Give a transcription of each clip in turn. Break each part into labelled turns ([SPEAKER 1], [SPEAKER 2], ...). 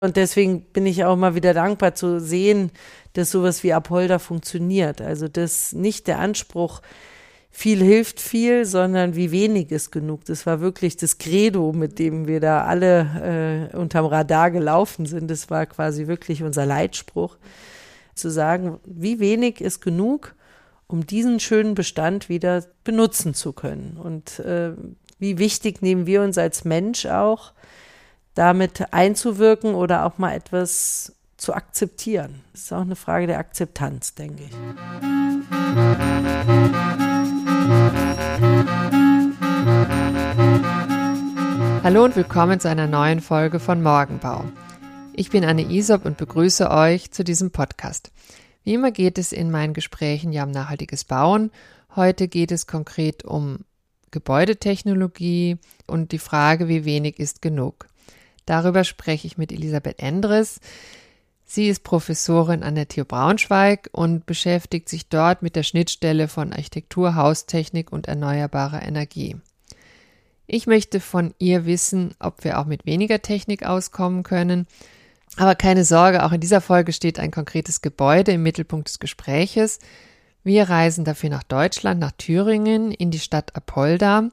[SPEAKER 1] Und deswegen bin ich auch mal wieder dankbar zu sehen, dass sowas wie Apolda funktioniert. Also dass nicht der Anspruch, viel hilft viel, sondern wie wenig ist genug. Das war wirklich das Credo, mit dem wir da alle äh, unterm Radar gelaufen sind. Das war quasi wirklich unser Leitspruch, zu sagen, wie wenig ist genug, um diesen schönen Bestand wieder benutzen zu können. Und äh, wie wichtig nehmen wir uns als Mensch auch, damit einzuwirken oder auch mal etwas zu akzeptieren. Das ist auch eine Frage der Akzeptanz, denke ich.
[SPEAKER 2] Hallo und willkommen zu einer neuen Folge von Morgenbau. Ich bin Anne Isop und begrüße euch zu diesem Podcast. Wie immer geht es in meinen Gesprächen ja um nachhaltiges Bauen. Heute geht es konkret um Gebäudetechnologie und die Frage, wie wenig ist genug. Darüber spreche ich mit Elisabeth Endres. Sie ist Professorin an der TU Braunschweig und beschäftigt sich dort mit der Schnittstelle von Architektur, Haustechnik und erneuerbarer Energie. Ich möchte von ihr wissen, ob wir auch mit weniger Technik auskommen können. Aber keine Sorge, auch in dieser Folge steht ein konkretes Gebäude im Mittelpunkt des Gespräches. Wir reisen dafür nach Deutschland, nach Thüringen, in die Stadt Apolda.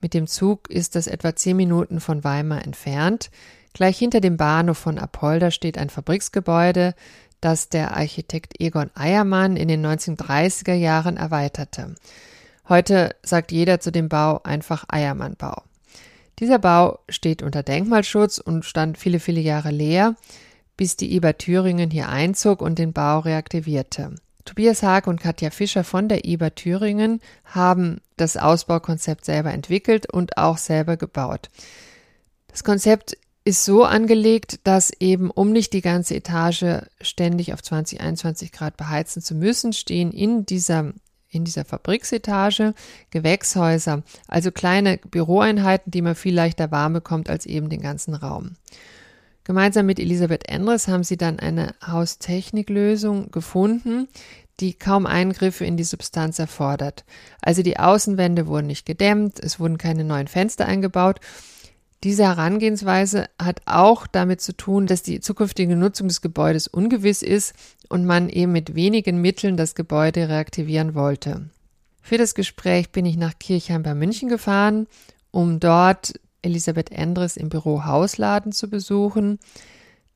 [SPEAKER 2] Mit dem Zug ist es etwa zehn Minuten von Weimar entfernt. Gleich hinter dem Bahnhof von Apolda steht ein Fabriksgebäude, das der Architekt Egon Eiermann in den 1930er Jahren erweiterte. Heute sagt jeder zu dem Bau einfach Eiermann-Bau. Dieser Bau steht unter Denkmalschutz und stand viele, viele Jahre leer, bis die IBA Thüringen hier einzog und den Bau reaktivierte. Tobias Haag und Katja Fischer von der IBA Thüringen haben das Ausbaukonzept selber entwickelt und auch selber gebaut. Das Konzept ist so angelegt, dass eben, um nicht die ganze Etage ständig auf 20, 21 Grad beheizen zu müssen, stehen in dieser in dieser Fabriksetage Gewächshäuser, also kleine Büroeinheiten, die man viel leichter warm bekommt als eben den ganzen Raum. Gemeinsam mit Elisabeth Endres haben sie dann eine Haustechniklösung gefunden, die kaum Eingriffe in die Substanz erfordert. Also die Außenwände wurden nicht gedämmt, es wurden keine neuen Fenster eingebaut. Diese Herangehensweise hat auch damit zu tun, dass die zukünftige Nutzung des Gebäudes ungewiss ist und man eben mit wenigen Mitteln das Gebäude reaktivieren wollte. Für das Gespräch bin ich nach Kirchheim bei München gefahren, um dort Elisabeth Endres im Büro Hausladen zu besuchen.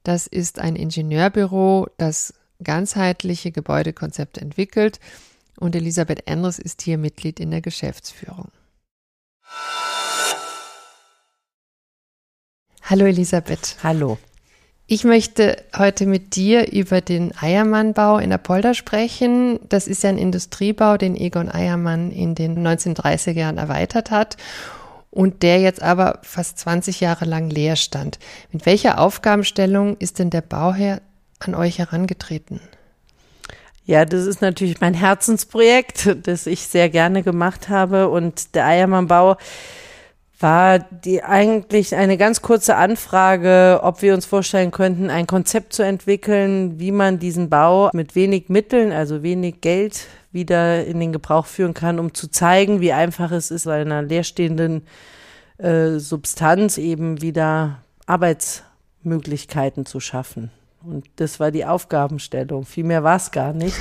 [SPEAKER 2] Das ist ein Ingenieurbüro, das ganzheitliche Gebäudekonzepte entwickelt und Elisabeth Endres ist hier Mitglied in der Geschäftsführung. Hallo Elisabeth.
[SPEAKER 1] Hallo.
[SPEAKER 2] Ich möchte heute mit dir über den Eiermannbau in Apolda sprechen. Das ist ja ein Industriebau, den Egon Eiermann in den 1930er Jahren erweitert hat und der jetzt aber fast 20 Jahre lang leer stand. Mit welcher Aufgabenstellung ist denn der Bauherr an euch herangetreten?
[SPEAKER 1] Ja, das ist natürlich mein Herzensprojekt, das ich sehr gerne gemacht habe. Und der Eiermannbau war die eigentlich eine ganz kurze Anfrage, ob wir uns vorstellen könnten, ein Konzept zu entwickeln, wie man diesen Bau mit wenig Mitteln, also wenig Geld wieder in den Gebrauch führen kann, um zu zeigen, wie einfach es ist, einer leerstehenden äh, Substanz eben wieder Arbeitsmöglichkeiten zu schaffen. Und das war die Aufgabenstellung. Viel mehr war es gar nicht.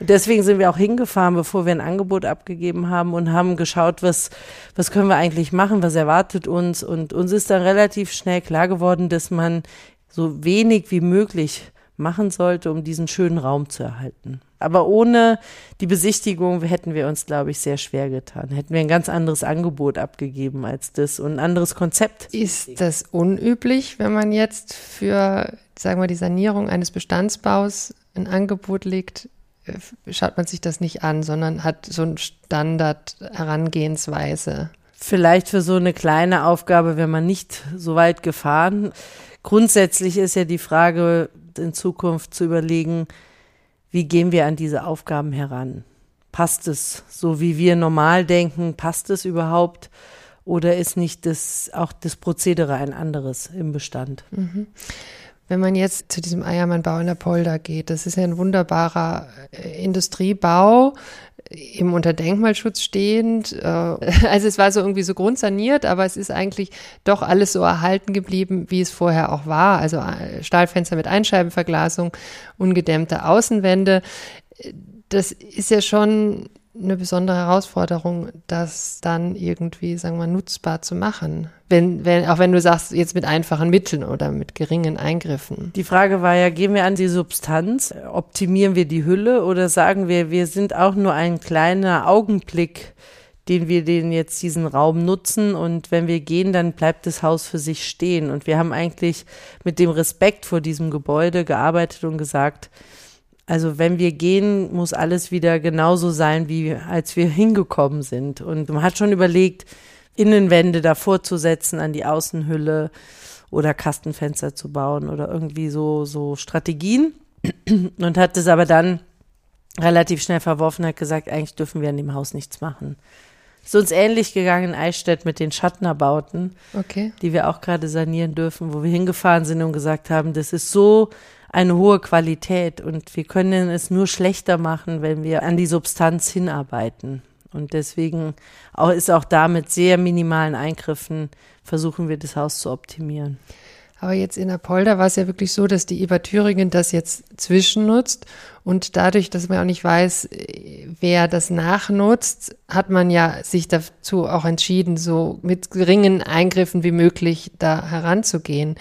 [SPEAKER 1] Und deswegen sind wir auch hingefahren, bevor wir ein Angebot abgegeben haben und haben geschaut, was, was können wir eigentlich machen, was erwartet uns. Und uns ist dann relativ schnell klar geworden, dass man so wenig wie möglich machen sollte, um diesen schönen Raum zu erhalten. Aber ohne die Besichtigung hätten wir uns, glaube ich, sehr schwer getan. Hätten wir ein ganz anderes Angebot abgegeben als das und ein anderes Konzept.
[SPEAKER 2] Ist das unüblich, wenn man jetzt für, sagen wir, die Sanierung eines Bestandsbaus ein Angebot legt? Äh, schaut man sich das nicht an, sondern hat so ein Standard-Herangehensweise.
[SPEAKER 1] Vielleicht für so eine kleine Aufgabe, wenn man nicht so weit gefahren. Grundsätzlich ist ja die Frage, in Zukunft zu überlegen, wie gehen wir an diese Aufgaben heran? Passt es so, wie wir normal denken? Passt es überhaupt? Oder ist nicht das, auch das Prozedere ein anderes im Bestand?
[SPEAKER 2] Mhm. Wenn man jetzt zu diesem Eiermannbau in der Polder geht, das ist ja ein wunderbarer äh, Industriebau, eben unter Denkmalschutz stehend. Äh, also es war so irgendwie so grundsaniert, aber es ist eigentlich doch alles so erhalten geblieben, wie es vorher auch war. Also äh, Stahlfenster mit Einscheibenverglasung, ungedämmte Außenwände. Das ist ja schon eine besondere Herausforderung, das dann irgendwie, sagen wir, nutzbar zu machen. Wenn, wenn, auch wenn du sagst, jetzt mit einfachen Mitteln oder mit geringen Eingriffen.
[SPEAKER 1] Die Frage war ja, gehen wir an die Substanz, optimieren wir die Hülle oder sagen wir, wir sind auch nur ein kleiner Augenblick, den wir den jetzt diesen Raum nutzen und wenn wir gehen, dann bleibt das Haus für sich stehen. Und wir haben eigentlich mit dem Respekt vor diesem Gebäude gearbeitet und gesagt, also wenn wir gehen, muss alles wieder genauso sein, wie als wir hingekommen sind. Und man hat schon überlegt, Innenwände davor zu setzen an die Außenhülle oder Kastenfenster zu bauen oder irgendwie so, so Strategien. Und hat es aber dann relativ schnell verworfen, hat gesagt, eigentlich dürfen wir an dem Haus nichts machen. Ist uns ähnlich gegangen in Eichstätt mit den Schattenerbauten,
[SPEAKER 2] okay.
[SPEAKER 1] die wir auch gerade sanieren dürfen, wo wir hingefahren sind und gesagt haben, das ist so eine hohe Qualität und wir können es nur schlechter machen, wenn wir an die Substanz hinarbeiten. Und deswegen ist auch da mit sehr minimalen Eingriffen versuchen wir das Haus zu optimieren.
[SPEAKER 2] Aber jetzt in Apolda war es ja wirklich so, dass die IBA Thüringen das jetzt zwischennutzt und dadurch, dass man auch nicht weiß, wer das nachnutzt, hat man ja sich dazu auch entschieden, so mit geringen Eingriffen wie möglich da heranzugehen.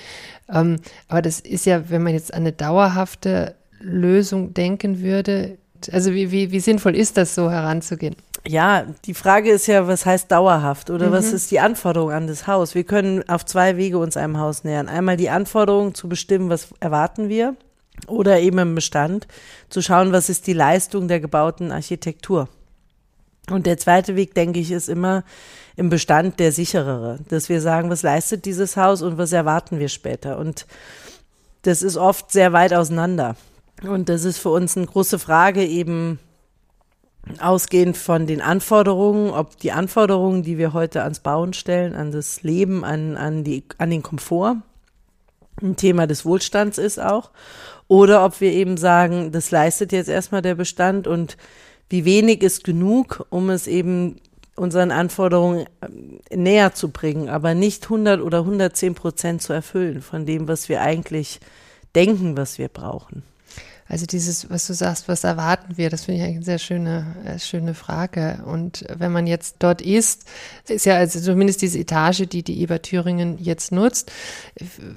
[SPEAKER 2] Ähm, aber das ist ja, wenn man jetzt an eine dauerhafte Lösung denken würde, also wie, wie, wie sinnvoll ist das so heranzugehen?
[SPEAKER 1] Ja, die Frage ist ja, was heißt dauerhaft oder mhm. was ist die Anforderung an das Haus? Wir können auf zwei Wege uns einem Haus nähern. Einmal die Anforderung zu bestimmen, was erwarten wir oder eben im Bestand zu schauen, was ist die Leistung der gebauten Architektur. Und der zweite Weg, denke ich, ist immer im Bestand der sicherere, dass wir sagen, was leistet dieses Haus und was erwarten wir später. Und das ist oft sehr weit auseinander. Und das ist für uns eine große Frage eben, ausgehend von den Anforderungen, ob die Anforderungen, die wir heute ans Bauen stellen, an das Leben, an, an, die, an den Komfort, ein Thema des Wohlstands ist auch, oder ob wir eben sagen, das leistet jetzt erstmal der Bestand und wie wenig ist genug, um es eben unseren Anforderungen äh, näher zu bringen, aber nicht 100 oder 110 Prozent zu erfüllen von dem, was wir eigentlich denken, was wir brauchen.
[SPEAKER 2] Also dieses, was du sagst, was erwarten wir, das finde ich eigentlich eine sehr schöne, äh, schöne Frage. Und wenn man jetzt dort ist, ist ja also zumindest diese Etage, die die Eber Thüringen jetzt nutzt,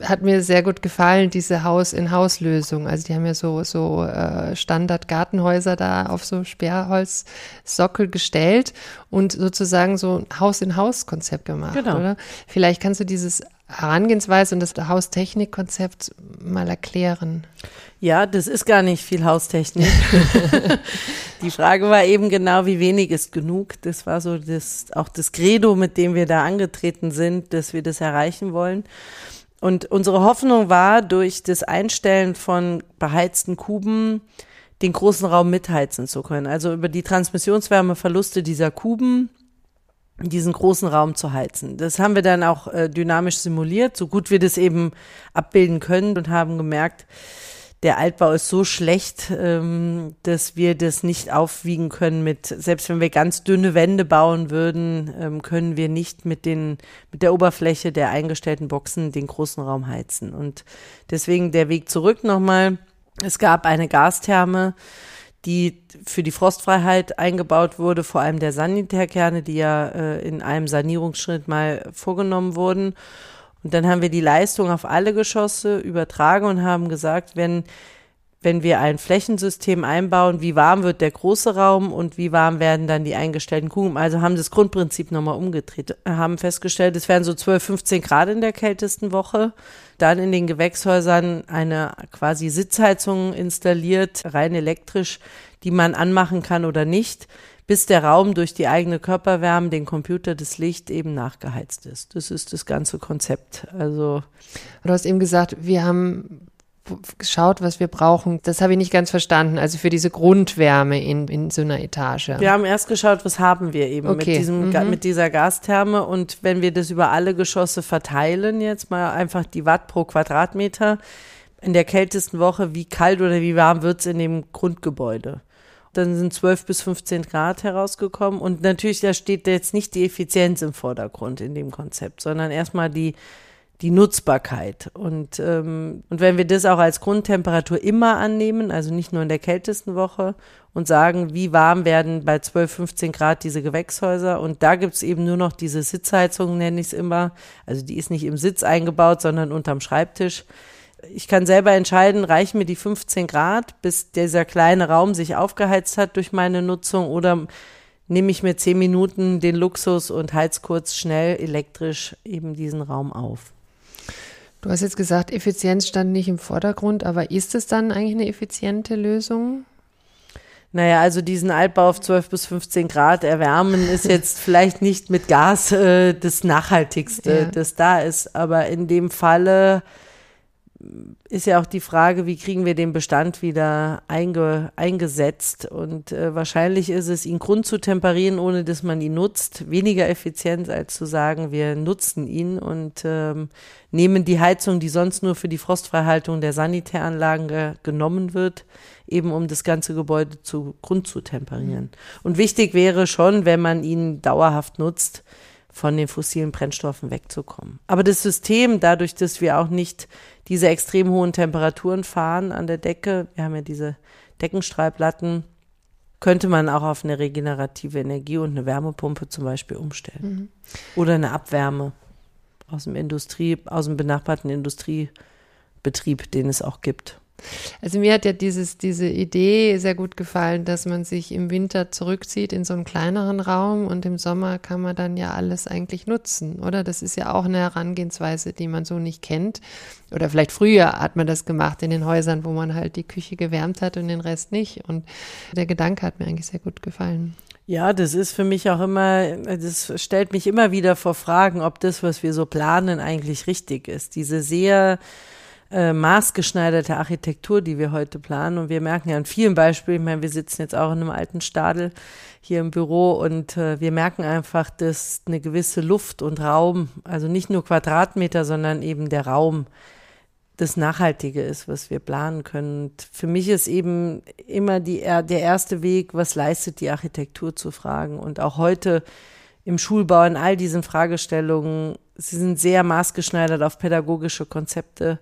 [SPEAKER 2] hat mir sehr gut gefallen, diese Haus-in-Haus-Lösung. Also die haben ja so, so äh, Standard-Gartenhäuser da auf so Sperrholzsockel gestellt und sozusagen so ein Haus-in-Haus-Konzept gemacht, genau. oder? Vielleicht kannst du dieses Herangehensweise und das Haustechnikkonzept mal erklären?
[SPEAKER 1] Ja, das ist gar nicht viel Haustechnik. die Frage war eben genau, wie wenig ist genug. Das war so das, auch das Credo, mit dem wir da angetreten sind, dass wir das erreichen wollen. Und unsere Hoffnung war, durch das Einstellen von beheizten Kuben den großen Raum mitheizen zu können. Also über die Transmissionswärmeverluste dieser Kuben diesen großen Raum zu heizen. Das haben wir dann auch äh, dynamisch simuliert, so gut wir das eben abbilden können und haben gemerkt, der Altbau ist so schlecht, ähm, dass wir das nicht aufwiegen können mit, selbst wenn wir ganz dünne Wände bauen würden, ähm, können wir nicht mit den, mit der Oberfläche der eingestellten Boxen den großen Raum heizen. Und deswegen der Weg zurück nochmal. Es gab eine Gastherme, die für die Frostfreiheit eingebaut wurde, vor allem der Sanitärkerne, die ja äh, in einem Sanierungsschritt mal vorgenommen wurden. Und dann haben wir die Leistung auf alle Geschosse übertragen und haben gesagt, wenn wenn wir ein Flächensystem einbauen, wie warm wird der große Raum und wie warm werden dann die eingestellten Kugeln. Also haben das Grundprinzip nochmal umgedreht, haben festgestellt, es werden so 12, 15 Grad in der kältesten Woche. Dann in den Gewächshäusern eine quasi Sitzheizung installiert, rein elektrisch, die man anmachen kann oder nicht bis der Raum durch die eigene Körperwärme, den Computer, das Licht eben nachgeheizt ist. Das ist das ganze Konzept. Also
[SPEAKER 2] du hast eben gesagt, wir haben geschaut, was wir brauchen. Das habe ich nicht ganz verstanden. Also für diese Grundwärme in, in so einer Etage.
[SPEAKER 1] Wir haben erst geschaut, was haben wir eben okay. mit, diesem, mhm. mit dieser Gastherme. Und wenn wir das über alle Geschosse verteilen, jetzt mal einfach die Watt pro Quadratmeter, in der kältesten Woche, wie kalt oder wie warm wird's in dem Grundgebäude. Dann sind 12 bis 15 Grad herausgekommen. Und natürlich, da steht jetzt nicht die Effizienz im Vordergrund in dem Konzept, sondern erstmal die, die Nutzbarkeit. Und, ähm, und wenn wir das auch als Grundtemperatur immer annehmen, also nicht nur in der kältesten Woche, und sagen, wie warm werden bei 12, 15 Grad diese Gewächshäuser. Und da gibt's eben nur noch diese Sitzheizung, nenne ich es immer. Also die ist nicht im Sitz eingebaut, sondern unterm Schreibtisch ich kann selber entscheiden, reichen mir die 15 Grad, bis dieser kleine Raum sich aufgeheizt hat durch meine Nutzung oder nehme ich mir 10 Minuten den Luxus und heiz kurz schnell elektrisch eben diesen Raum auf.
[SPEAKER 2] Du hast jetzt gesagt, Effizienz stand nicht im Vordergrund, aber ist es dann eigentlich eine effiziente Lösung?
[SPEAKER 1] Naja, also diesen Altbau auf 12 bis 15 Grad erwärmen ist jetzt vielleicht nicht mit Gas äh, das Nachhaltigste, ja. das da ist. Aber in dem Falle ist ja auch die Frage, wie kriegen wir den Bestand wieder einge, eingesetzt. Und äh, wahrscheinlich ist es, ihn grund zu temperieren, ohne dass man ihn nutzt, weniger effizient, als zu sagen, wir nutzen ihn und ähm, nehmen die Heizung, die sonst nur für die Frostfreihaltung der Sanitäranlagen ge genommen wird, eben um das ganze Gebäude zu Grund zu temperieren. Und wichtig wäre schon, wenn man ihn dauerhaft nutzt, von den fossilen Brennstoffen wegzukommen. Aber das System, dadurch, dass wir auch nicht diese extrem hohen Temperaturen fahren an der Decke, wir haben ja diese Deckenstrahlplatten, könnte man auch auf eine regenerative Energie und eine Wärmepumpe zum Beispiel umstellen. Mhm. Oder eine Abwärme aus dem Industrie, aus dem benachbarten Industriebetrieb, den es auch gibt.
[SPEAKER 2] Also mir hat ja dieses, diese Idee sehr gut gefallen, dass man sich im Winter zurückzieht in so einen kleineren Raum und im Sommer kann man dann ja alles eigentlich nutzen, oder? Das ist ja auch eine Herangehensweise, die man so nicht kennt. Oder vielleicht früher hat man das gemacht in den Häusern, wo man halt die Küche gewärmt hat und den Rest nicht. Und der Gedanke hat mir eigentlich sehr gut gefallen.
[SPEAKER 1] Ja, das ist für mich auch immer, das stellt mich immer wieder vor Fragen, ob das, was wir so planen, eigentlich richtig ist. Diese sehr äh, maßgeschneiderte Architektur, die wir heute planen. Und wir merken ja an vielen Beispielen, ich meine, wir sitzen jetzt auch in einem alten Stadel hier im Büro und äh, wir merken einfach, dass eine gewisse Luft und Raum, also nicht nur Quadratmeter, sondern eben der Raum, das Nachhaltige ist, was wir planen können. Und für mich ist eben immer die, der erste Weg, was leistet die Architektur zu fragen. Und auch heute im Schulbau in all diesen Fragestellungen, sie sind sehr maßgeschneidert auf pädagogische Konzepte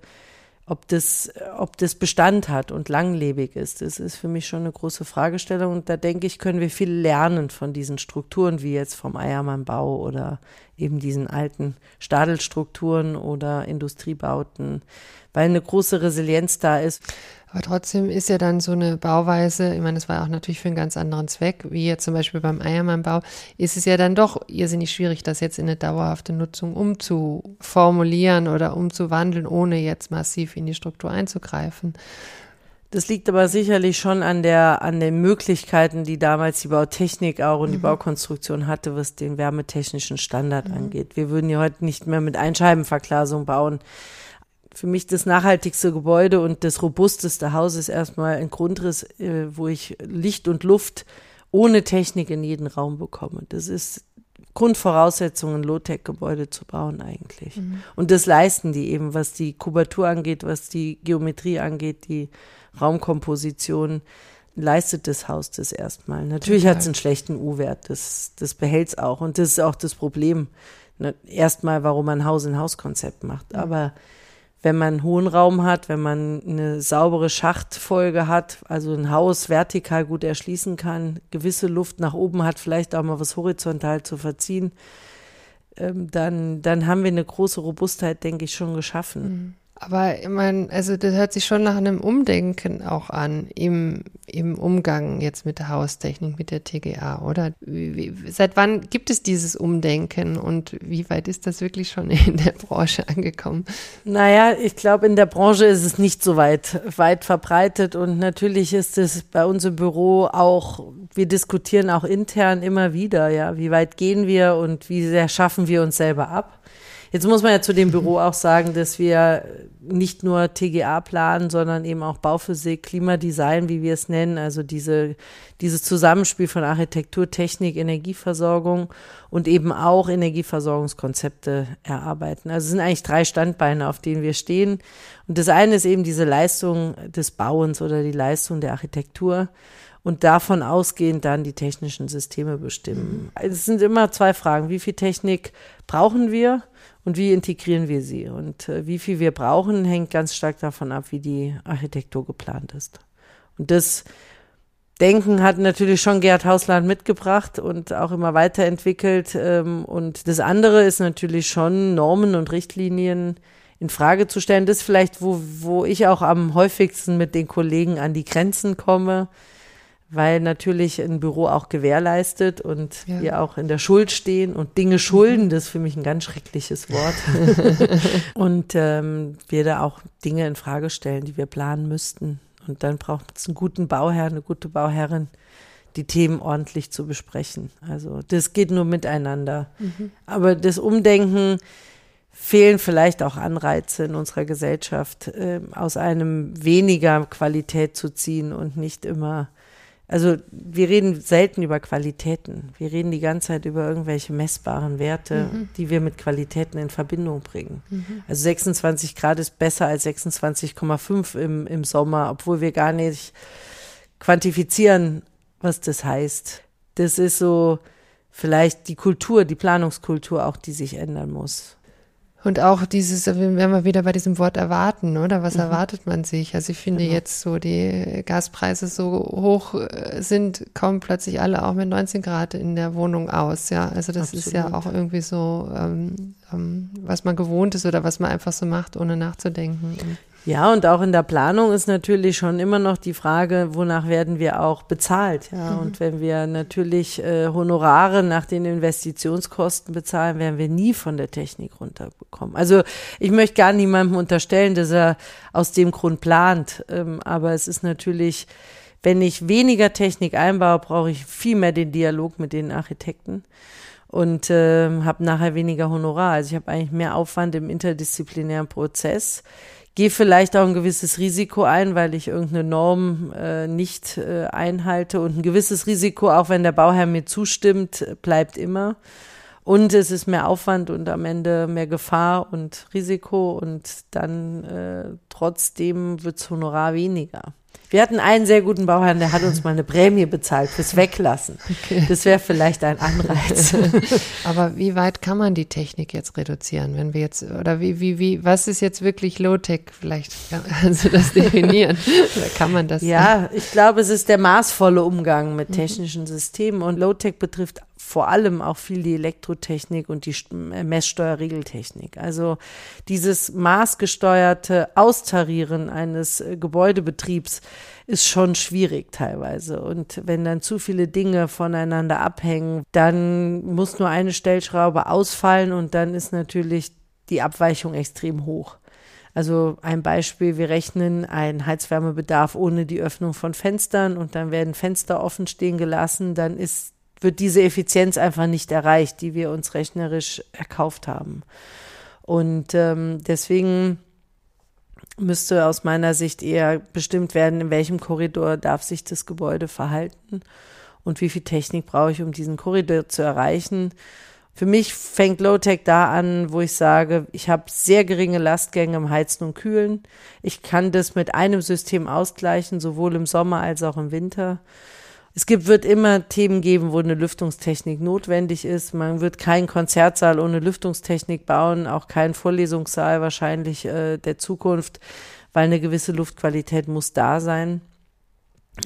[SPEAKER 1] ob das, ob das Bestand hat und langlebig ist. Das ist für mich schon eine große Fragestellung. Und da denke ich, können wir viel lernen von diesen Strukturen, wie jetzt vom Eiermannbau oder eben diesen alten Stadelstrukturen oder Industriebauten, weil eine große Resilienz da ist.
[SPEAKER 2] Aber trotzdem ist ja dann so eine Bauweise, ich meine, das war auch natürlich für einen ganz anderen Zweck, wie jetzt zum Beispiel beim Eiermannbau, ist es ja dann doch irrsinnig schwierig, das jetzt in eine dauerhafte Nutzung umzuformulieren oder umzuwandeln, ohne jetzt massiv in die Struktur einzugreifen.
[SPEAKER 1] Das liegt aber sicherlich schon an der, an den Möglichkeiten, die damals die Bautechnik auch und mhm. die Baukonstruktion hatte, was den wärmetechnischen Standard mhm. angeht. Wir würden ja heute nicht mehr mit Einscheibenverglasung bauen für mich das nachhaltigste Gebäude und das robusteste Haus ist erstmal ein Grundriss, äh, wo ich Licht und Luft ohne Technik in jeden Raum bekomme. Das ist Grundvoraussetzung, ein Low-Tech-Gebäude zu bauen eigentlich. Mhm. Und das leisten die eben, was die Kubatur angeht, was die Geometrie angeht, die Raumkomposition, leistet das Haus das erstmal. Natürlich hat es einen schlechten U-Wert, das, das behält es auch. Und das ist auch das Problem. Ne, erstmal, warum man Haus-in-Haus-Konzept macht. Mhm. Aber wenn man einen hohen Raum hat, wenn man eine saubere Schachtfolge hat, also ein Haus vertikal gut erschließen kann, gewisse Luft nach oben hat, vielleicht auch mal was horizontal zu verziehen, ähm, dann, dann haben wir eine große Robustheit, denke ich, schon geschaffen.
[SPEAKER 2] Mhm. Aber ich meine, also das hört sich schon nach einem Umdenken auch an im, im Umgang jetzt mit der Haustechnik, mit der TGA, oder? Wie, wie, seit wann gibt es dieses Umdenken und wie weit ist das wirklich schon in der Branche angekommen?
[SPEAKER 1] Naja, ich glaube, in der Branche ist es nicht so weit, weit verbreitet und natürlich ist es bei uns im Büro auch, wir diskutieren auch intern immer wieder, ja, wie weit gehen wir und wie sehr schaffen wir uns selber ab Jetzt muss man ja zu dem Büro auch sagen, dass wir nicht nur TGA planen, sondern eben auch Bauphysik, Klimadesign, wie wir es nennen, also diese, dieses Zusammenspiel von Architektur, Technik, Energieversorgung und eben auch Energieversorgungskonzepte erarbeiten. Also es sind eigentlich drei Standbeine, auf denen wir stehen. Und das eine ist eben diese Leistung des Bauens oder die Leistung der Architektur und davon ausgehend dann die technischen Systeme bestimmen. Mhm. Es sind immer zwei Fragen. Wie viel Technik brauchen wir und wie integrieren wir sie? Und äh, wie viel wir brauchen, hängt ganz stark davon ab, wie die Architektur geplant ist. Und das Denken hat natürlich schon Gerd Hausland mitgebracht und auch immer weiterentwickelt. Ähm, und das andere ist natürlich schon Normen und Richtlinien in Frage zu stellen. Das ist vielleicht, wo, wo ich auch am häufigsten mit den Kollegen an die Grenzen komme weil natürlich ein Büro auch gewährleistet und ja. wir auch in der Schuld stehen und Dinge schulden, das ist für mich ein ganz schreckliches Wort. und ähm, wir da auch Dinge in Frage stellen, die wir planen müssten. Und dann braucht es einen guten Bauherrn, eine gute Bauherrin, die Themen ordentlich zu besprechen. Also das geht nur miteinander. Mhm. Aber das Umdenken fehlen vielleicht auch Anreize in unserer Gesellschaft, äh, aus einem weniger Qualität zu ziehen und nicht immer also wir reden selten über Qualitäten. Wir reden die ganze Zeit über irgendwelche messbaren Werte, mhm. die wir mit Qualitäten in Verbindung bringen. Mhm. Also 26 Grad ist besser als 26,5 im, im Sommer, obwohl wir gar nicht quantifizieren, was das heißt. Das ist so vielleicht die Kultur, die Planungskultur auch, die sich ändern muss.
[SPEAKER 2] Und auch dieses, wenn wir wieder bei diesem Wort erwarten, oder? Was mhm. erwartet man sich? Also ich finde genau. jetzt so, die Gaspreise so hoch äh, sind, kommen plötzlich alle auch mit 19 Grad in der Wohnung aus, ja. Also das Absolut. ist ja auch irgendwie so, ähm, ähm, was man gewohnt ist oder was man einfach so macht, ohne nachzudenken.
[SPEAKER 1] Ja, und auch in der Planung ist natürlich schon immer noch die Frage, wonach werden wir auch bezahlt. Ja, mhm. und wenn wir natürlich äh, Honorare nach den Investitionskosten bezahlen, werden wir nie von der Technik runterbekommen. Also ich möchte gar niemandem unterstellen, dass er aus dem Grund plant. Ähm, aber es ist natürlich, wenn ich weniger Technik einbaue, brauche ich viel mehr den Dialog mit den Architekten und äh, habe nachher weniger Honorar. Also ich habe eigentlich mehr Aufwand im interdisziplinären Prozess gehe vielleicht auch ein gewisses Risiko ein, weil ich irgendeine Norm äh, nicht äh, einhalte. Und ein gewisses Risiko, auch wenn der Bauherr mir zustimmt, bleibt immer. Und es ist mehr Aufwand und am Ende mehr Gefahr und Risiko und dann äh, trotzdem wirds Honorar weniger. Wir hatten einen sehr guten Bauherrn, der hat uns mal eine Prämie bezahlt fürs Weglassen. Okay. Das wäre vielleicht ein Anreiz.
[SPEAKER 2] Aber wie weit kann man die Technik jetzt reduzieren, wenn wir jetzt, oder wie, wie, wie, was ist jetzt wirklich Low-Tech? Vielleicht kannst du das definieren. oder kann man das?
[SPEAKER 1] Ja, ich glaube, es ist der maßvolle Umgang mit technischen Systemen und Low-Tech betrifft vor allem auch viel die Elektrotechnik und die äh, Messsteuerregeltechnik. Also dieses maßgesteuerte Austarieren eines äh, Gebäudebetriebs ist schon schwierig teilweise. Und wenn dann zu viele Dinge voneinander abhängen, dann muss nur eine Stellschraube ausfallen und dann ist natürlich die Abweichung extrem hoch. Also ein Beispiel, wir rechnen einen Heizwärmebedarf ohne die Öffnung von Fenstern und dann werden Fenster offen stehen gelassen, dann ist wird diese Effizienz einfach nicht erreicht, die wir uns rechnerisch erkauft haben. Und ähm, deswegen müsste aus meiner Sicht eher bestimmt werden, in welchem Korridor darf sich das Gebäude verhalten und wie viel Technik brauche ich, um diesen Korridor zu erreichen. Für mich fängt Low-Tech da an, wo ich sage, ich habe sehr geringe Lastgänge im Heizen und Kühlen. Ich kann das mit einem System ausgleichen, sowohl im Sommer als auch im Winter. Es gibt, wird immer Themen geben, wo eine Lüftungstechnik notwendig ist. Man wird keinen Konzertsaal ohne Lüftungstechnik bauen, auch keinen Vorlesungssaal wahrscheinlich äh, der Zukunft, weil eine gewisse Luftqualität muss da sein.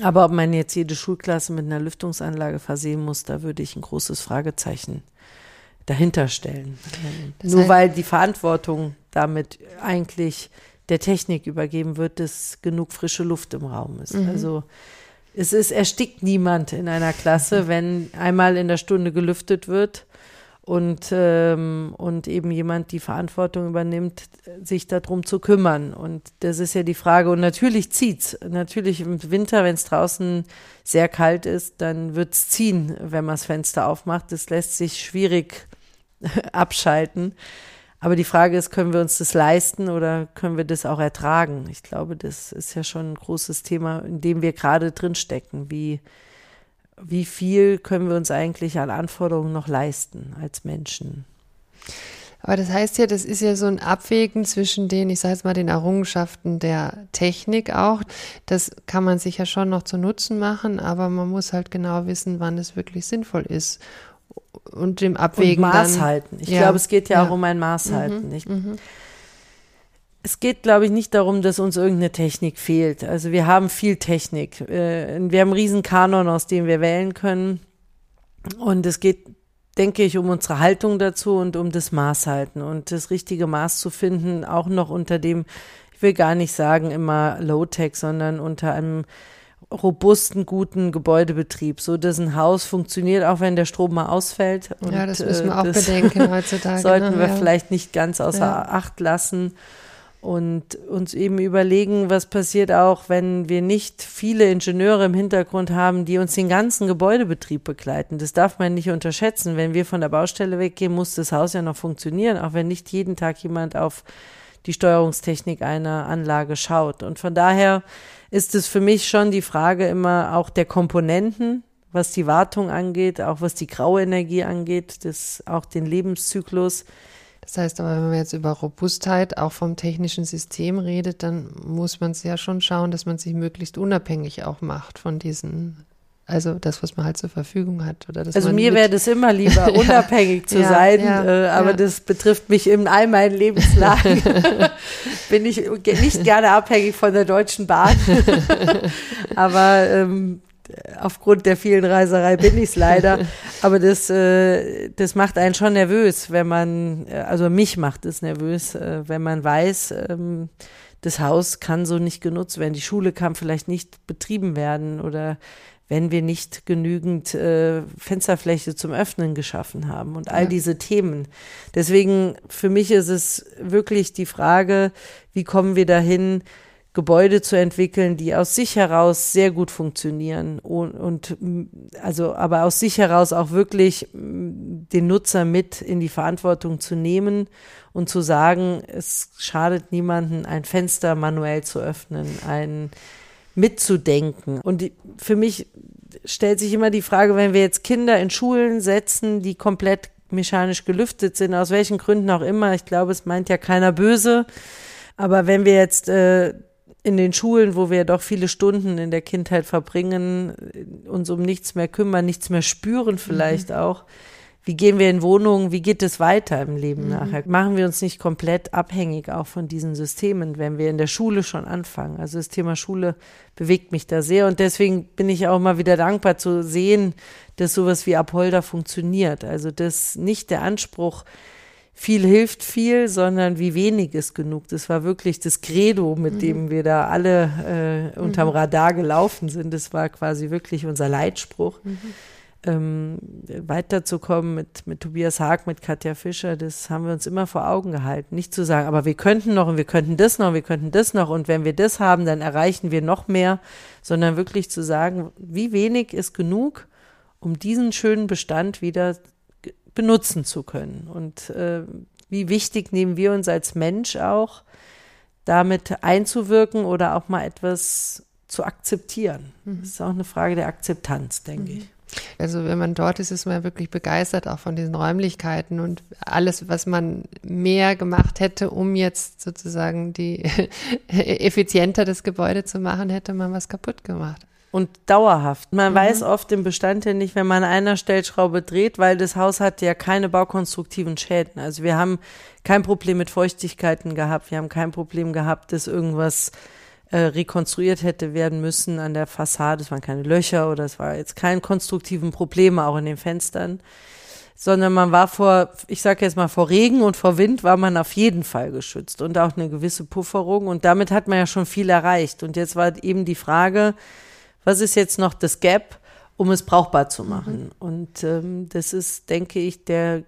[SPEAKER 1] Aber ob man jetzt jede Schulklasse mit einer Lüftungsanlage versehen muss, da würde ich ein großes Fragezeichen dahinter stellen. Das Nur weil die Verantwortung damit eigentlich der Technik übergeben wird, dass genug frische Luft im Raum ist. Mhm. Also es ist, erstickt niemand in einer Klasse, wenn einmal in der Stunde gelüftet wird und, ähm, und eben jemand die Verantwortung übernimmt, sich darum zu kümmern. Und das ist ja die Frage. Und natürlich zieht's. Natürlich im Winter, wenn es draußen sehr kalt ist, dann wird's ziehen, wenn man das Fenster aufmacht. Das lässt sich schwierig abschalten. Aber die Frage ist, können wir uns das leisten oder können wir das auch ertragen? Ich glaube, das ist ja schon ein großes Thema, in dem wir gerade drinstecken. Wie, wie viel können wir uns eigentlich an Anforderungen noch leisten als Menschen?
[SPEAKER 2] Aber das heißt ja, das ist ja so ein Abwägen zwischen den, ich sage jetzt mal, den Errungenschaften der Technik auch. Das kann man sich ja schon noch zu Nutzen machen, aber man muss halt genau wissen, wann es wirklich sinnvoll ist. Und dem Abwägen.
[SPEAKER 1] Und Maß dann, halten. Ich ja, glaube, es geht ja, ja, auch um ein Maß halten. Mhm, mhm. Es geht, glaube ich, nicht darum, dass uns irgendeine Technik fehlt. Also wir haben viel Technik. Äh, wir haben einen riesen Kanon, aus dem wir wählen können. Und es geht denke ich, um unsere Haltung dazu und um das Maß halten und das richtige Maß zu finden, auch noch unter dem, ich will gar nicht sagen immer Low-Tech, sondern unter einem robusten, guten Gebäudebetrieb, so dass ein Haus funktioniert, auch wenn der Strom mal ausfällt.
[SPEAKER 2] Und, ja, das müssen wir äh, auch bedenken heutzutage.
[SPEAKER 1] sollten ne? wir ja. vielleicht nicht ganz außer ja. Acht lassen und uns eben überlegen, was passiert auch, wenn wir nicht viele Ingenieure im Hintergrund haben, die uns den ganzen Gebäudebetrieb begleiten. Das darf man nicht unterschätzen. Wenn wir von der Baustelle weggehen, muss das Haus ja noch funktionieren, auch wenn nicht jeden Tag jemand auf die Steuerungstechnik einer Anlage schaut. Und von daher ist es für mich schon die Frage immer auch der Komponenten, was die Wartung angeht, auch was die graue Energie angeht, das auch den Lebenszyklus
[SPEAKER 2] das heißt aber, wenn man jetzt über Robustheit auch vom technischen System redet, dann muss man es ja schon schauen, dass man sich möglichst unabhängig auch macht von diesen also das, was man halt zur Verfügung hat. Oder
[SPEAKER 1] also mir wäre das immer lieber, unabhängig ja, zu ja, sein, ja, äh, aber das betrifft mich in all meinen Lebenslagen. Bin ich nicht gerne abhängig von der Deutschen Bahn. aber ähm, aufgrund der vielen Reiserei bin ich es leider. Aber das, äh, das macht einen schon nervös, wenn man, äh, also mich macht es nervös, äh, wenn man weiß, ähm, das Haus kann so nicht genutzt werden. Die Schule kann vielleicht nicht betrieben werden oder wenn wir nicht genügend äh, Fensterfläche zum Öffnen geschaffen haben und all ja. diese Themen. Deswegen für mich ist es wirklich die Frage, wie kommen wir dahin, Gebäude zu entwickeln, die aus sich heraus sehr gut funktionieren und, und also aber aus sich heraus auch wirklich den Nutzer mit in die Verantwortung zu nehmen und zu sagen, es schadet niemanden, ein Fenster manuell zu öffnen, ein mitzudenken. Und für mich stellt sich immer die Frage, wenn wir jetzt Kinder in Schulen setzen, die komplett mechanisch gelüftet sind, aus welchen Gründen auch immer, ich glaube, es meint ja keiner böse, aber wenn wir jetzt äh, in den Schulen, wo wir doch viele Stunden in der Kindheit verbringen, uns um nichts mehr kümmern, nichts mehr spüren vielleicht mhm. auch. Wie gehen wir in Wohnungen? Wie geht es weiter im Leben mhm. nachher? Machen wir uns nicht komplett abhängig auch von diesen Systemen, wenn wir in der Schule schon anfangen? Also das Thema Schule bewegt mich da sehr und deswegen bin ich auch mal wieder dankbar zu sehen, dass sowas wie Apolda funktioniert. Also das nicht der Anspruch, viel hilft viel, sondern wie wenig ist genug. Das war wirklich das Credo, mit mhm. dem wir da alle äh, unterm mhm. Radar gelaufen sind. Das war quasi wirklich unser Leitspruch. Mhm. Ähm, weiterzukommen mit, mit Tobias Haag, mit Katja Fischer, das haben wir uns immer vor Augen gehalten. Nicht zu sagen, aber wir könnten noch und wir könnten das noch, und wir könnten das noch und wenn wir das haben, dann erreichen wir noch mehr, sondern wirklich zu sagen, wie wenig ist genug, um diesen schönen Bestand wieder benutzen zu können. Und äh, wie wichtig nehmen wir uns als Mensch auch, damit einzuwirken oder auch mal etwas zu akzeptieren. Mhm. Das ist auch eine Frage der Akzeptanz, denke mhm. ich.
[SPEAKER 2] Also wenn man dort ist, ist man wirklich begeistert auch von diesen Räumlichkeiten und alles, was man mehr gemacht hätte, um jetzt sozusagen die effizienter das Gebäude zu machen, hätte man was kaputt gemacht
[SPEAKER 1] und dauerhaft. Man mhm. weiß oft im Bestand ja nicht, wenn man an einer Stellschraube dreht, weil das Haus hat ja keine baukonstruktiven Schäden. Also wir haben kein Problem mit Feuchtigkeiten gehabt, wir haben kein Problem gehabt, dass irgendwas äh, rekonstruiert hätte werden müssen an der Fassade. Es waren keine Löcher oder es war jetzt kein konstruktiven Problem auch in den Fenstern sondern man war vor, ich sage jetzt mal, vor Regen und vor Wind war man auf jeden Fall geschützt und auch eine gewisse Pufferung und damit hat man ja schon viel erreicht. Und jetzt war eben die Frage, was ist jetzt noch das Gap, um es brauchbar zu machen. Mhm. Und ähm, das ist, denke ich, der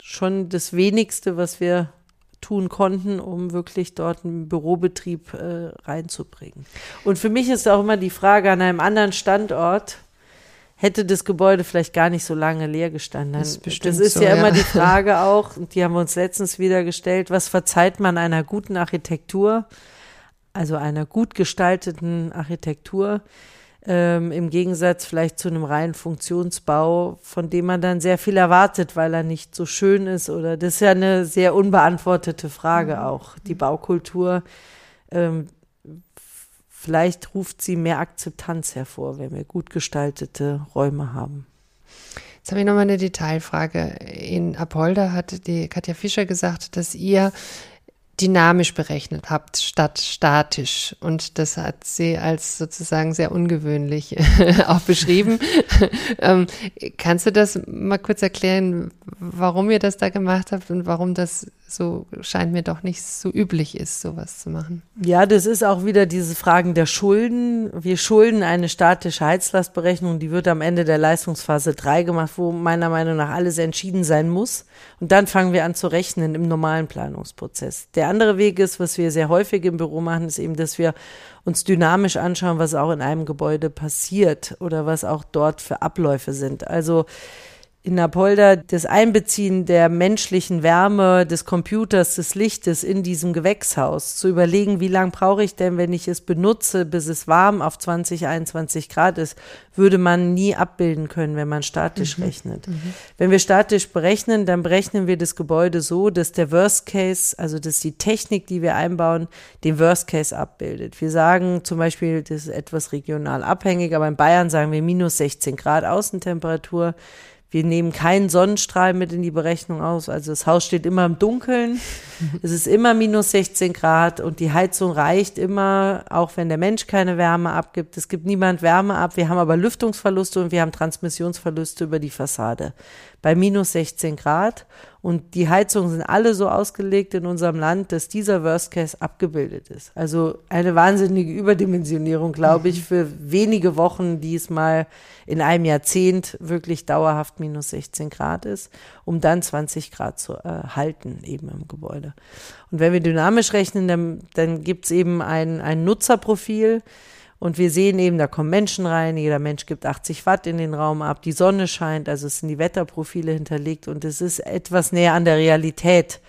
[SPEAKER 1] schon das wenigste, was wir tun konnten, um wirklich dort einen Bürobetrieb äh, reinzubringen. Und für mich ist auch immer die Frage an einem anderen Standort, hätte das Gebäude vielleicht gar nicht so lange leer gestanden.
[SPEAKER 2] Das ist bestimmt
[SPEAKER 1] das ist
[SPEAKER 2] so,
[SPEAKER 1] ja,
[SPEAKER 2] ja.
[SPEAKER 1] immer die Frage auch, und die haben wir uns letztens wieder gestellt, was verzeiht man einer guten Architektur, also einer gut gestalteten Architektur, ähm, im Gegensatz vielleicht zu einem reinen Funktionsbau, von dem man dann sehr viel erwartet, weil er nicht so schön ist oder das ist ja eine sehr unbeantwortete Frage
[SPEAKER 2] Mhm.
[SPEAKER 1] auch. Die Baukultur, ähm, vielleicht ruft sie mehr Akzeptanz hervor, wenn wir gut gestaltete Räume haben.
[SPEAKER 2] Jetzt habe ich nochmal eine Detailfrage. In Apolda hat die Katja Fischer gesagt, dass ihr dynamisch berechnet habt statt statisch. Und das hat sie als sozusagen sehr ungewöhnlich auch beschrieben. ähm, kannst du das mal kurz erklären, warum ihr das da gemacht habt und warum das so scheint mir doch nicht so üblich ist, sowas zu machen?
[SPEAKER 1] Ja, das ist auch wieder diese Fragen der Schulden. Wir schulden eine statische Heizlastberechnung, die wird am Ende der Leistungsphase 3 gemacht, wo meiner Meinung nach alles entschieden sein muss. Und dann fangen wir an zu rechnen im normalen Planungsprozess. Der andere Weg ist, was wir sehr häufig im Büro machen, ist eben, dass wir uns dynamisch anschauen, was auch in einem Gebäude passiert oder was auch dort für Abläufe sind. Also in Apolda das Einbeziehen der menschlichen Wärme, des Computers, des Lichtes in diesem Gewächshaus, zu überlegen, wie lange brauche ich denn, wenn ich es benutze, bis es warm auf 20, 21 Grad ist, würde man nie abbilden können, wenn man statisch mhm. rechnet. Mhm. Wenn wir statisch berechnen, dann berechnen wir das Gebäude so, dass der Worst Case, also dass die Technik, die wir einbauen, den Worst Case abbildet. Wir sagen zum Beispiel, das ist etwas regional abhängig, aber in Bayern sagen wir minus 16 Grad Außentemperatur. Wir nehmen keinen Sonnenstrahl mit in die Berechnung aus. Also das Haus steht immer im Dunkeln. es ist immer minus 16 Grad und die Heizung reicht immer, auch wenn der Mensch keine Wärme abgibt. Es gibt niemand Wärme ab. Wir haben aber Lüftungsverluste und wir haben Transmissionsverluste über die Fassade bei minus 16 Grad. Und die Heizungen sind alle so ausgelegt in unserem Land, dass dieser Worst Case abgebildet ist. Also eine wahnsinnige Überdimensionierung, glaube ich, für wenige Wochen, die es mal in einem Jahrzehnt wirklich dauerhaft minus 16 Grad ist, um dann 20 Grad zu äh, halten eben im Gebäude. Und wenn wir dynamisch rechnen, dann, dann gibt es eben ein, ein Nutzerprofil, und wir sehen eben, da kommen Menschen rein, jeder Mensch gibt 80 Watt in den Raum ab, die Sonne scheint, also es sind die Wetterprofile hinterlegt und es ist etwas näher an der Realität.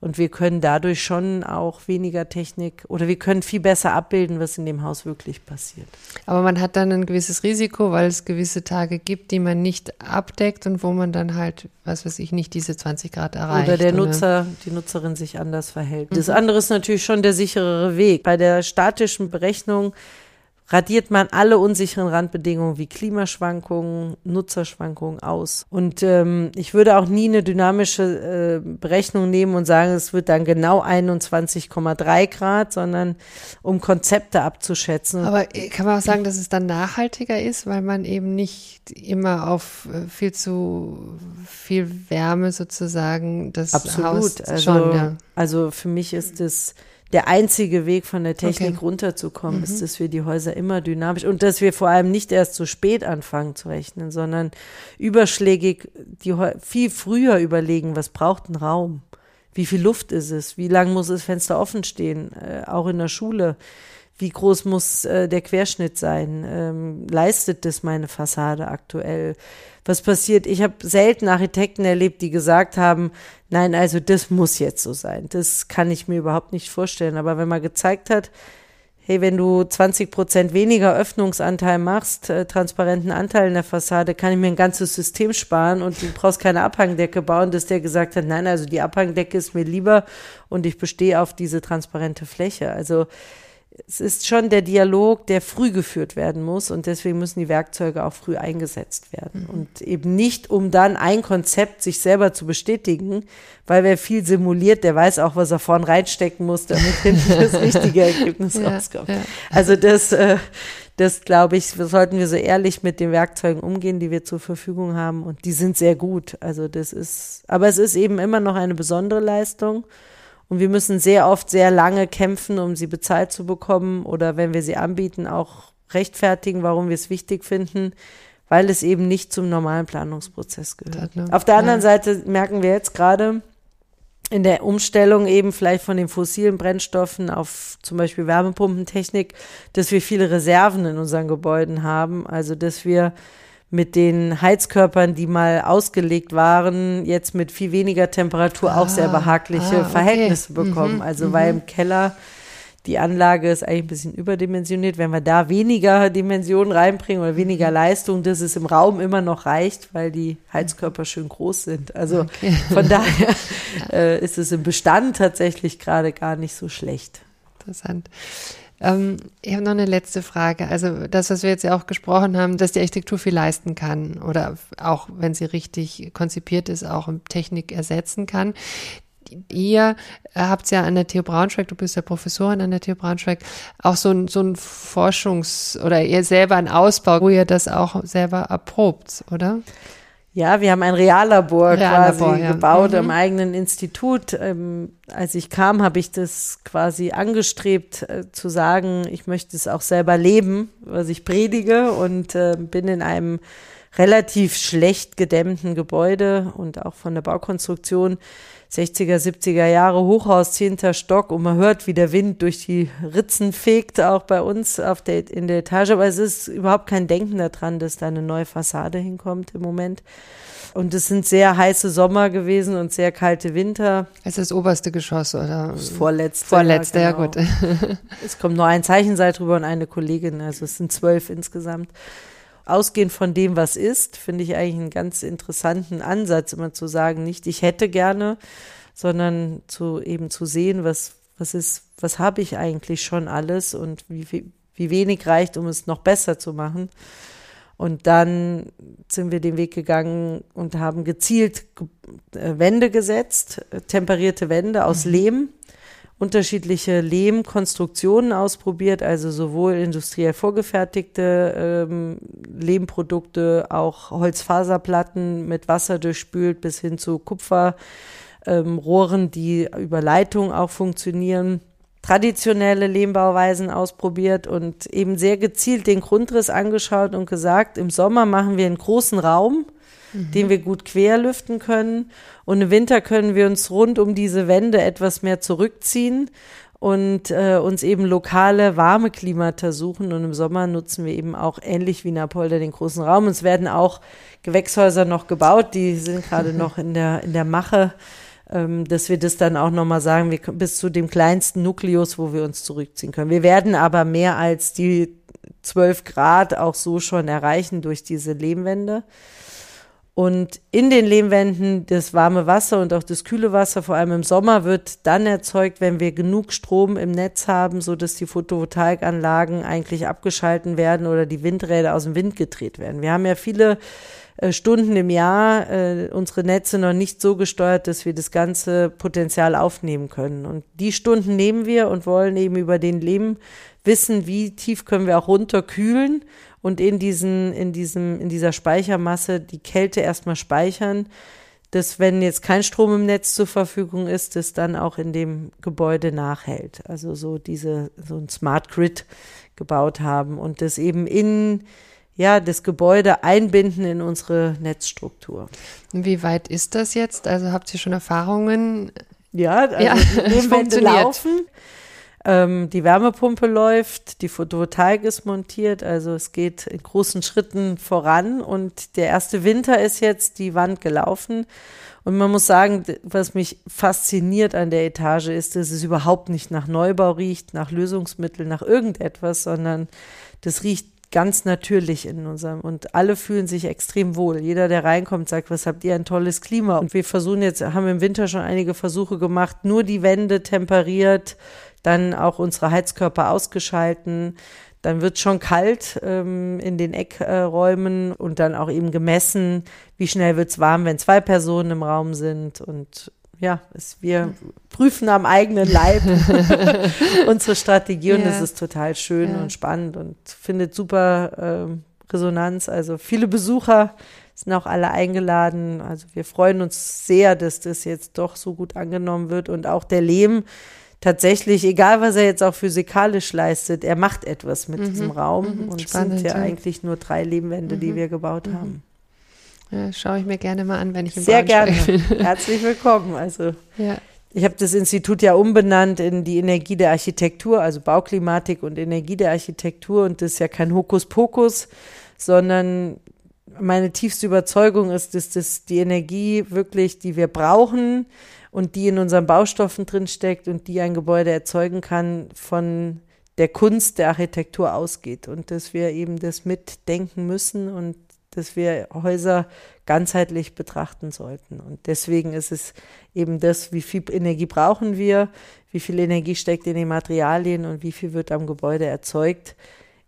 [SPEAKER 1] Und wir können dadurch schon auch weniger Technik oder wir können viel besser abbilden, was in dem Haus wirklich passiert.
[SPEAKER 2] Aber man hat dann ein gewisses Risiko, weil es gewisse Tage gibt, die man nicht abdeckt und wo man dann halt, was weiß ich, nicht diese 20 Grad erreicht.
[SPEAKER 1] Oder der Nutzer, die Nutzerin sich anders verhält. Das andere ist natürlich schon der sicherere Weg. Bei der statischen Berechnung radiert man alle unsicheren Randbedingungen wie Klimaschwankungen, Nutzerschwankungen aus. Und ähm, ich würde auch nie eine dynamische äh, Berechnung nehmen und sagen, es wird dann genau 21,3 Grad, sondern um Konzepte abzuschätzen.
[SPEAKER 2] Aber kann man auch sagen, dass es dann nachhaltiger ist, weil man eben nicht immer auf äh, viel zu viel Wärme sozusagen das
[SPEAKER 1] Absolut.
[SPEAKER 2] Haus
[SPEAKER 1] also,
[SPEAKER 2] schon, ja.
[SPEAKER 1] also für mich ist es der einzige Weg von der Technik
[SPEAKER 2] Okay.
[SPEAKER 1] runterzukommen,
[SPEAKER 2] Mhm.
[SPEAKER 1] ist, dass wir die Häuser immer dynamisch und dass wir vor allem nicht erst zu spät anfangen zu rechnen, sondern überschlägig die viel früher überlegen, was braucht ein Raum? Wie viel Luft ist es? Wie lang muss das Fenster offen stehen? Äh, auch in der Schule. Wie groß muss äh, der Querschnitt sein? Ähm, leistet das meine Fassade aktuell? Was passiert? Ich habe selten Architekten erlebt, die gesagt haben, nein, also das muss jetzt so sein. Das kann ich mir überhaupt nicht vorstellen. Aber wenn man gezeigt hat, hey, wenn du 20 Prozent weniger Öffnungsanteil machst, äh, transparenten Anteil in der Fassade, kann ich mir ein ganzes System sparen und du brauchst keine Abhangdecke bauen, dass der gesagt hat, nein, also die Abhangdecke ist mir lieber und ich bestehe auf diese transparente Fläche. Also es ist schon der Dialog, der früh geführt werden muss und deswegen müssen die Werkzeuge auch früh eingesetzt werden und eben nicht, um dann ein Konzept sich selber zu bestätigen, weil wer viel simuliert, der weiß auch, was er vorn reinstecken muss, damit hinten das richtige Ergebnis
[SPEAKER 2] Ja,
[SPEAKER 1] rauskommt.
[SPEAKER 2] ja.
[SPEAKER 1] Also das, äh, das glaube ich, sollten wir so ehrlich mit den Werkzeugen umgehen, die wir zur Verfügung haben und die sind sehr gut. Also das ist, aber es ist eben immer noch eine besondere Leistung. Und wir müssen sehr oft sehr lange kämpfen, um sie bezahlt zu bekommen oder wenn wir sie anbieten, auch rechtfertigen, warum wir es wichtig finden, weil es eben nicht zum normalen Planungsprozess gehört.
[SPEAKER 2] Ne?
[SPEAKER 1] Auf der anderen
[SPEAKER 2] Ja.
[SPEAKER 1] Seite merken wir jetzt gerade in der Umstellung eben vielleicht von den fossilen Brennstoffen auf zum Beispiel Wärmepumpentechnik, dass wir viele Reserven in unseren Gebäuden haben, also dass wir mit den Heizkörpern, die mal ausgelegt waren, jetzt mit viel weniger Temperatur ah, auch sehr behagliche ah, okay. Verhältnisse bekommen. Mhm, also weil mhm. im Keller die Anlage ist eigentlich ein bisschen überdimensioniert. Wenn wir da weniger Dimensionen reinbringen oder weniger mhm. Leistung, dass es im Raum immer noch reicht, weil die Heizkörper schön groß sind. Also okay. von daher äh, ist es im Bestand tatsächlich gerade gar nicht so schlecht.
[SPEAKER 2] Interessant. Ähm, ich habe noch eine letzte Frage. Also das, was wir jetzt ja auch gesprochen haben, dass die Architektur viel leisten kann oder auch, wenn sie richtig konzipiert ist, auch Technik ersetzen kann ihr habt ja an der TU Braunschweig, du bist ja Professorin an der TU Braunschweig, auch so ein, so ein Forschungs- oder ihr selber ein Ausbau, wo ihr das auch selber erprobt, oder?
[SPEAKER 1] Ja, wir haben ein Reallabor, Reallabor quasi ja. gebaut mhm. im eigenen Institut. Ähm, als ich kam, habe ich das quasi angestrebt, äh, zu sagen, ich möchte es auch selber leben, was ich predige und äh, bin in einem relativ schlecht gedämmten Gebäude und auch von der Baukonstruktion 60er, 70er Jahre Hochhaus, zehnter Stock und man hört, wie der Wind durch die Ritzen fegt, auch bei uns auf der, in der Etage. Aber es ist überhaupt kein Denken daran, dass da eine neue Fassade hinkommt im Moment. Und es sind sehr heiße Sommer gewesen und sehr kalte Winter.
[SPEAKER 2] Es ist das oberste Geschoss, oder? Das
[SPEAKER 1] vorletzte.
[SPEAKER 2] Vorletzte, ja, genau. ja gut.
[SPEAKER 1] es kommt nur ein Zeichenseil drüber und eine Kollegin, also es sind zwölf insgesamt ausgehend von dem, was ist, finde ich eigentlich einen ganz interessanten Ansatz, immer zu sagen, nicht ich hätte gerne, sondern zu eben zu sehen, was, was ist, was habe ich eigentlich schon alles und wie, wie wenig reicht, um es noch besser zu machen. Und dann sind wir den Weg gegangen und haben gezielt äh, Wände gesetzt, äh, temperierte Wände aus mhm. Lehm unterschiedliche Lehmkonstruktionen ausprobiert, also sowohl industriell vorgefertigte ähm, Lehmprodukte, auch Holzfaserplatten mit Wasser durchspült bis hin zu Kupferrohren, ähm, die über Leitung auch funktionieren traditionelle Lehmbauweisen ausprobiert und eben sehr gezielt den Grundriss angeschaut und gesagt, im Sommer machen wir einen großen Raum, mhm. den wir gut querlüften können. Und im Winter können wir uns rund um diese Wände etwas mehr zurückziehen und äh, uns eben lokale warme Klimata suchen. Und im Sommer nutzen wir eben auch ähnlich wie Napolder den großen Raum. es werden auch Gewächshäuser noch gebaut, die sind gerade noch in der, in der Mache ähm, dass wir das dann auch nochmal sagen, wir, bis zu dem kleinsten Nukleus, wo wir uns zurückziehen können. Wir werden aber mehr als die 12 Grad auch so schon erreichen durch diese Lehmwände. Und in den Lehmwänden das warme Wasser und auch das kühle Wasser, vor allem im Sommer, wird dann erzeugt, wenn wir genug Strom im Netz haben, so dass die Photovoltaikanlagen eigentlich abgeschalten werden oder die Windräder aus dem Wind gedreht werden. Wir haben ja viele äh, Stunden im Jahr äh, unsere Netze noch nicht so gesteuert, dass wir das ganze Potenzial aufnehmen können. Und die Stunden nehmen wir und wollen eben über den Lehm wissen, wie tief können wir auch runterkühlen und in diesen, in diesem, in dieser Speichermasse die Kälte erstmal speichern, dass wenn jetzt kein Strom im Netz zur Verfügung ist, das dann auch in dem Gebäude nachhält. Also so diese, so ein Smart Grid gebaut haben und das eben in, ja, das Gebäude einbinden in unsere Netzstruktur.
[SPEAKER 2] Wie weit ist das jetzt? Also habt ihr schon Erfahrungen?
[SPEAKER 1] Ja, also ja, die Wände laufen. Ähm, die Wärmepumpe läuft, die Photovoltaik ist montiert, also es geht in großen Schritten voran und der erste Winter ist jetzt die Wand gelaufen. Und man muss sagen, was mich fasziniert an der Etage ist, dass es überhaupt nicht nach Neubau riecht, nach Lösungsmittel, nach irgendetwas, sondern das riecht ganz natürlich in unserem und alle fühlen sich extrem wohl. Jeder, der reinkommt, sagt, was habt ihr ein tolles Klima? Und wir versuchen jetzt, haben im Winter schon einige Versuche gemacht, nur die Wände temperiert, dann auch unsere Heizkörper ausgeschalten. Dann wird schon kalt ähm, in den Eckräumen und dann auch eben gemessen, wie schnell wird's warm, wenn zwei Personen im Raum sind. Und ja, es, wir prüfen am eigenen Leib unsere Strategie und es ist total schön ja. und spannend und findet super ähm, Resonanz. Also viele Besucher sind auch alle eingeladen. Also wir freuen uns sehr, dass das jetzt doch so gut angenommen wird und auch der Lehm tatsächlich, egal was er jetzt auch physikalisch leistet, er macht etwas mit mhm. diesem Raum. Mhm. Und es sind ja, ja, eigentlich nur drei Lehmwände, mhm. die wir gebaut mhm. haben.
[SPEAKER 2] Ja, schaue ich mir gerne mal an, wenn ich im
[SPEAKER 1] Sehr gerne. Herzlich willkommen. Also ja. ich habe das Institut ja umbenannt in die Energie der Architektur, also Bauklimatik und Energie der Architektur. Und das ist ja kein Hokuspokus, sondern meine tiefste Überzeugung ist, dass das die Energie wirklich, die wir brauchen und die in unseren Baustoffen drinsteckt und die ein Gebäude erzeugen kann, von der Kunst der Architektur ausgeht und dass wir eben das mitdenken müssen und dass wir Häuser ganzheitlich betrachten sollten. Und deswegen ist es eben das, wie viel Energie brauchen wir, wie viel Energie steckt in den Materialien und wie viel wird am Gebäude erzeugt,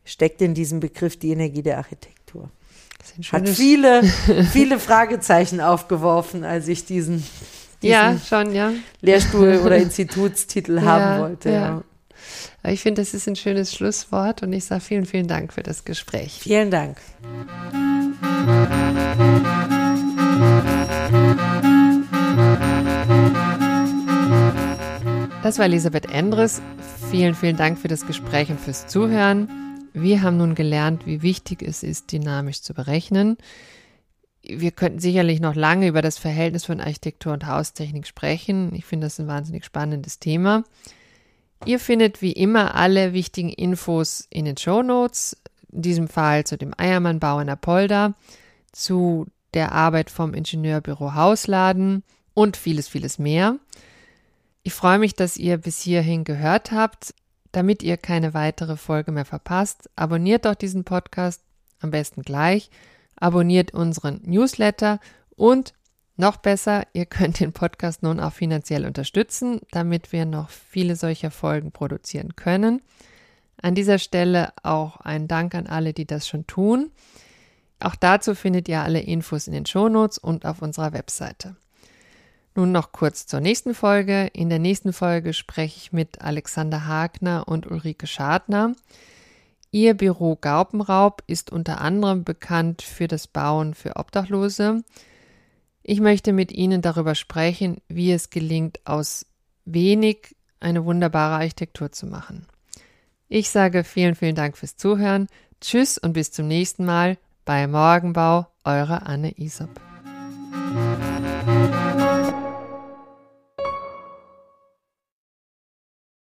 [SPEAKER 1] steckt in diesem Begriff die Energie der Architektur. Hat viele, viele Fragezeichen aufgeworfen, als ich diesen, diesen
[SPEAKER 2] ja, schon, ja.
[SPEAKER 1] Lehrstuhl oder Institutstitel haben wollte. Ja.
[SPEAKER 2] ja. Ich finde, das ist ein schönes Schlusswort und ich sage vielen, vielen Dank für das Gespräch.
[SPEAKER 1] Vielen Dank.
[SPEAKER 2] Das war Elisabeth Endres. Vielen, vielen Dank für das Gespräch und fürs Zuhören. Wir haben nun gelernt, wie wichtig es ist, dynamisch zu berechnen. Wir könnten sicherlich noch lange über das Verhältnis von Architektur und Haustechnik sprechen. Ich finde das ein wahnsinnig spannendes Thema. Ihr findet wie immer alle wichtigen Infos in den Show Notes in diesem Fall zu dem Eiermann-Bau in Apolda, zu der Arbeit vom Ingenieurbüro Hausladen und vieles, vieles mehr. Ich freue mich, dass ihr bis hierhin gehört habt. Damit ihr keine weitere Folge mehr verpasst, abonniert doch diesen Podcast am besten gleich, abonniert unseren Newsletter und noch besser, ihr könnt den Podcast nun auch finanziell unterstützen, damit wir noch viele solcher Folgen produzieren können. An dieser Stelle auch ein Dank an alle, die das schon tun. Auch dazu findet ihr alle Infos in den Shownotes und auf unserer Webseite. Nun noch kurz zur nächsten Folge. In der nächsten Folge spreche ich mit Alexander Hagner und Ulrike Schadner. Ihr Büro Gaupenraub ist unter anderem bekannt für das Bauen für Obdachlose. Ich möchte mit Ihnen darüber sprechen, wie es gelingt, aus wenig eine wunderbare Architektur zu machen. Ich sage vielen, vielen Dank fürs Zuhören. Tschüss und bis zum nächsten Mal bei Morgenbau, eure Anne Isop.